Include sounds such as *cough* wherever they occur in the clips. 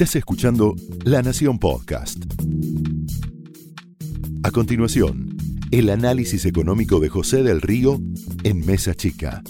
Estás escuchando La Nación Podcast. A continuación, el análisis económico de José del Río en Mesa Chica.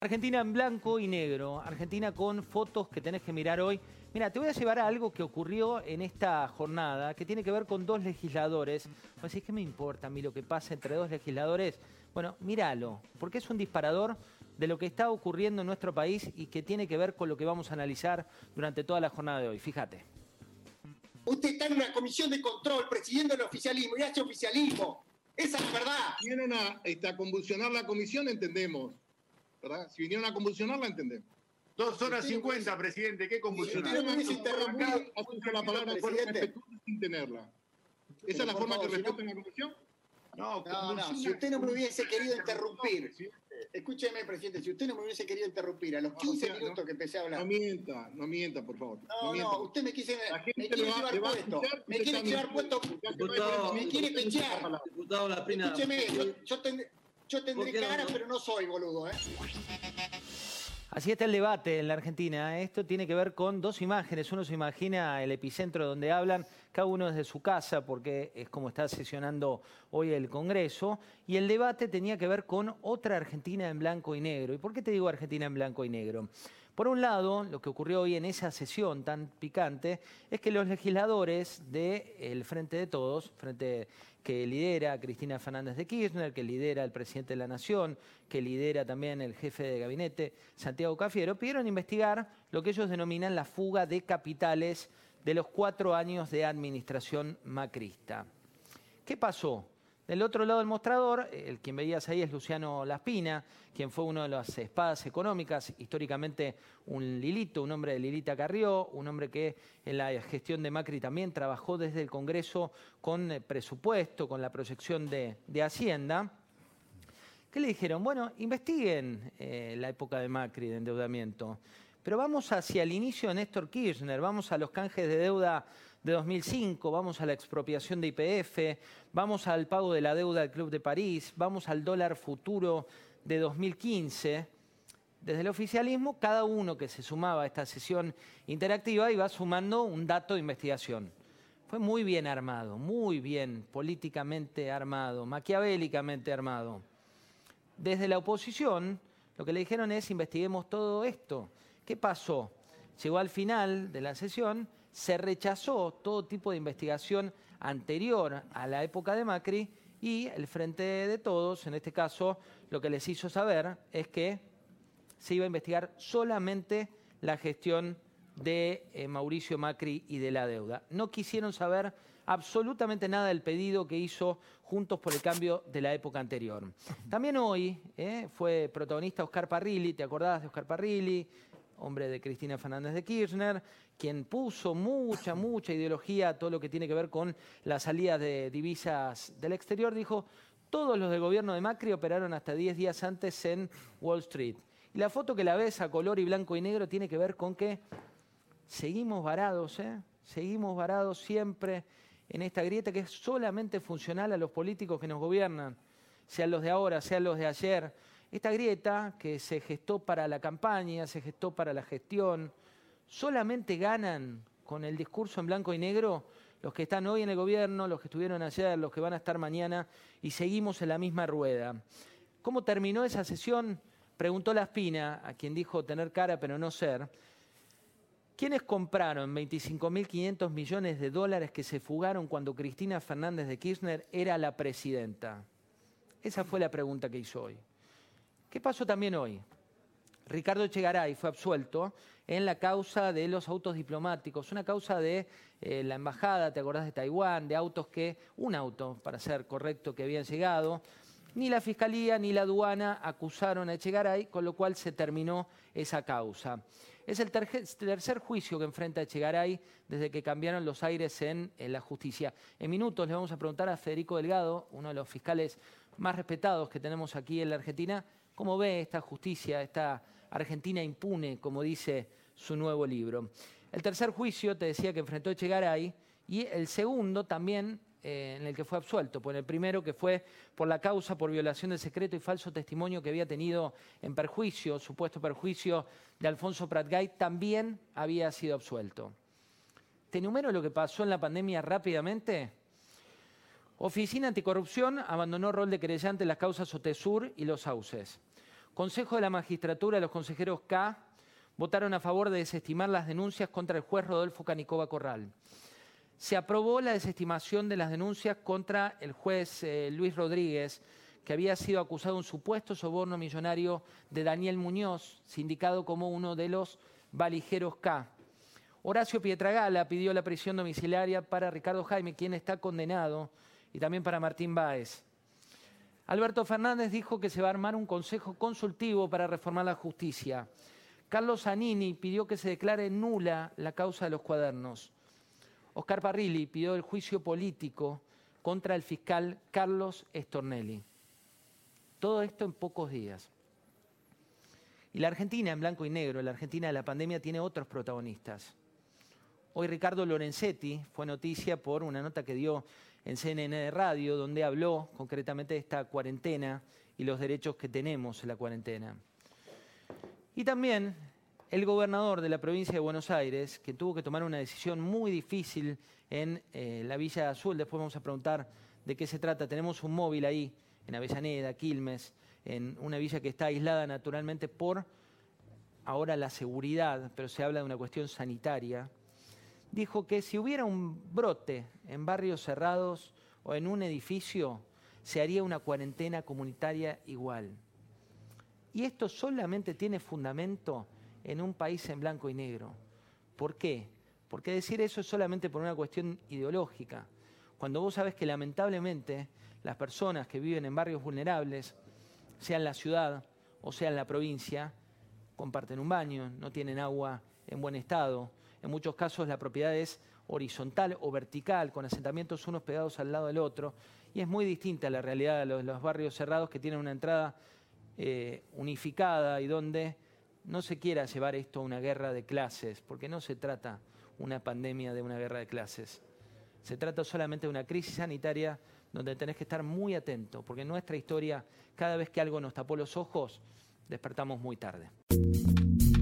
Argentina en blanco y negro, Argentina con fotos que tenés que mirar hoy. Mira, te voy a llevar a algo que ocurrió en esta jornada, que tiene que ver con dos legisladores. Así que me importa a mí lo que pasa entre dos legisladores. Bueno, míralo, porque es un disparador de lo que está ocurriendo en nuestro país y que tiene que ver con lo que vamos a analizar durante toda la jornada de hoy. Fíjate. Usted está en una comisión de control presidiendo el oficialismo y hace oficialismo. Esa es la verdad. Vienen a, este, a convulsionar la comisión, entendemos. ¿verdad? Si vinieron a convulsionarla, entendemos. Dos horas cincuenta, presidente. ¿Qué convulsionar? usted no me hubiese interrumpido, Asume la palabra presidente. sin tenerla. ¿Esa es la forma favor, que si no- respetan la comisión? No, No, no, si usted no me hubiese querido interrumpir, escúcheme, presidente, si usted no me hubiese querido interrumpir a los 15 o sea, minutos no- que empecé a hablar. No mienta, no mienta, por favor. No, mienta. no, usted me quiere, me quiere le va- llevar puesto. Me quiere llevar puesto. Diputado, Me quiere pechar. Diputado. Escúcheme, yo, yo tendré, yo tendré ¿Por qué no, cara, no? pero no soy boludo, ¿eh? Así está el debate en la Argentina. Esto tiene que ver con dos imágenes. Uno se imagina el epicentro donde hablan, cada uno desde su casa, porque es como está sesionando hoy el Congreso. Y el debate tenía que ver con otra Argentina en blanco y negro. ¿Y por qué te digo Argentina en blanco y negro? Por un lado, lo que ocurrió hoy en esa sesión tan picante es que los legisladores del Frente de Todos, Frente que lidera Cristina Fernández de Kirchner, que lidera el presidente de la Nación, que lidera también el jefe de gabinete, Santiago Cafiero, pidieron investigar lo que ellos denominan la fuga de capitales de los cuatro años de administración macrista. ¿Qué pasó? Del otro lado del mostrador, el quien veías ahí es Luciano Laspina, quien fue uno de las espadas económicas, históricamente un Lilito, un hombre de Lilita Carrió, un hombre que en la gestión de Macri también trabajó desde el Congreso con eh, presupuesto, con la proyección de, de Hacienda. ¿Qué le dijeron? Bueno, investiguen eh, la época de Macri, de endeudamiento. Pero vamos hacia el inicio de Néstor Kirchner, vamos a los canjes de deuda de 2005, vamos a la expropiación de IPF, vamos al pago de la deuda del Club de París, vamos al dólar futuro de 2015. Desde el oficialismo, cada uno que se sumaba a esta sesión interactiva iba sumando un dato de investigación. Fue muy bien armado, muy bien políticamente armado, maquiavélicamente armado. Desde la oposición, lo que le dijeron es investiguemos todo esto. ¿Qué pasó? Llegó al final de la sesión, se rechazó todo tipo de investigación anterior a la época de Macri y el Frente de Todos, en este caso, lo que les hizo saber es que se iba a investigar solamente la gestión de eh, Mauricio Macri y de la deuda. No quisieron saber absolutamente nada del pedido que hizo Juntos por el Cambio de la época anterior. También hoy eh, fue protagonista Oscar Parrilli, ¿te acordás de Oscar Parrilli? Hombre de Cristina Fernández de Kirchner, quien puso mucha, *laughs* mucha ideología a todo lo que tiene que ver con la salida de divisas del exterior, dijo, todos los del gobierno de Macri operaron hasta 10 días antes en Wall Street. Y la foto que la ves a color y blanco y negro tiene que ver con que seguimos varados, ¿eh? seguimos varados siempre en esta grieta que es solamente funcional a los políticos que nos gobiernan, sean los de ahora, sean los de ayer. Esta grieta que se gestó para la campaña, se gestó para la gestión, solamente ganan con el discurso en blanco y negro los que están hoy en el gobierno, los que estuvieron ayer, los que van a estar mañana y seguimos en la misma rueda. ¿Cómo terminó esa sesión? Preguntó La Espina, a quien dijo tener cara pero no ser, ¿quiénes compraron 25.500 millones de dólares que se fugaron cuando Cristina Fernández de Kirchner era la presidenta? Esa fue la pregunta que hizo hoy. ¿Qué pasó también hoy? Ricardo Echegaray fue absuelto en la causa de los autos diplomáticos, una causa de eh, la embajada, ¿te acordás de Taiwán? De autos que, un auto, para ser correcto, que habían llegado. Ni la fiscalía ni la aduana acusaron a Echegaray, con lo cual se terminó esa causa. Es el tercer juicio que enfrenta Echegaray desde que cambiaron los aires en, en la justicia. En minutos le vamos a preguntar a Federico Delgado, uno de los fiscales más respetados que tenemos aquí en la Argentina, cómo ve esta justicia, esta Argentina impune, como dice su nuevo libro. El tercer juicio, te decía que enfrentó Echegaray, y el segundo también eh, en el que fue absuelto. Por el primero, que fue por la causa por violación de secreto y falso testimonio que había tenido en perjuicio, supuesto perjuicio de Alfonso Pratgay, también había sido absuelto. Te enumero lo que pasó en la pandemia rápidamente. Oficina Anticorrupción abandonó rol de querellante en las causas Otesur y Los Sauces. Consejo de la Magistratura, los consejeros K votaron a favor de desestimar las denuncias contra el juez Rodolfo Canicova Corral. Se aprobó la desestimación de las denuncias contra el juez eh, Luis Rodríguez, que había sido acusado de un supuesto soborno millonario de Daniel Muñoz, sindicado como uno de los valijeros K. Horacio Pietragala pidió la prisión domiciliaria para Ricardo Jaime, quien está condenado y también para Martín Báez. Alberto Fernández dijo que se va a armar un consejo consultivo para reformar la justicia. Carlos Zanini pidió que se declare nula la causa de los cuadernos. Oscar Parrilli pidió el juicio político contra el fiscal Carlos Estornelli. Todo esto en pocos días. Y la Argentina en blanco y negro, la Argentina de la pandemia tiene otros protagonistas. Hoy Ricardo Lorenzetti fue noticia por una nota que dio en CNN de Radio, donde habló concretamente de esta cuarentena y los derechos que tenemos en la cuarentena. Y también el gobernador de la provincia de Buenos Aires, que tuvo que tomar una decisión muy difícil en eh, la Villa Azul, después vamos a preguntar de qué se trata. Tenemos un móvil ahí, en Avellaneda, Quilmes, en una villa que está aislada naturalmente por ahora la seguridad, pero se habla de una cuestión sanitaria dijo que si hubiera un brote en barrios cerrados o en un edificio, se haría una cuarentena comunitaria igual. Y esto solamente tiene fundamento en un país en blanco y negro. ¿Por qué? Porque decir eso es solamente por una cuestión ideológica. Cuando vos sabes que lamentablemente las personas que viven en barrios vulnerables, sea en la ciudad o sea en la provincia, comparten un baño, no tienen agua en buen estado, en muchos casos la propiedad es horizontal o vertical, con asentamientos unos pegados al lado del otro, y es muy distinta la realidad de los, barrios cerrados que tienen una entrada eh, unificada y donde no se quiera llevar esto a una guerra de clases, porque no se trata una pandemia de una guerra de clases. Se trata solamente de una crisis sanitaria donde tenés que estar muy atento, porque en nuestra historia, cada vez que algo nos tapó los ojos, despertamos muy tarde.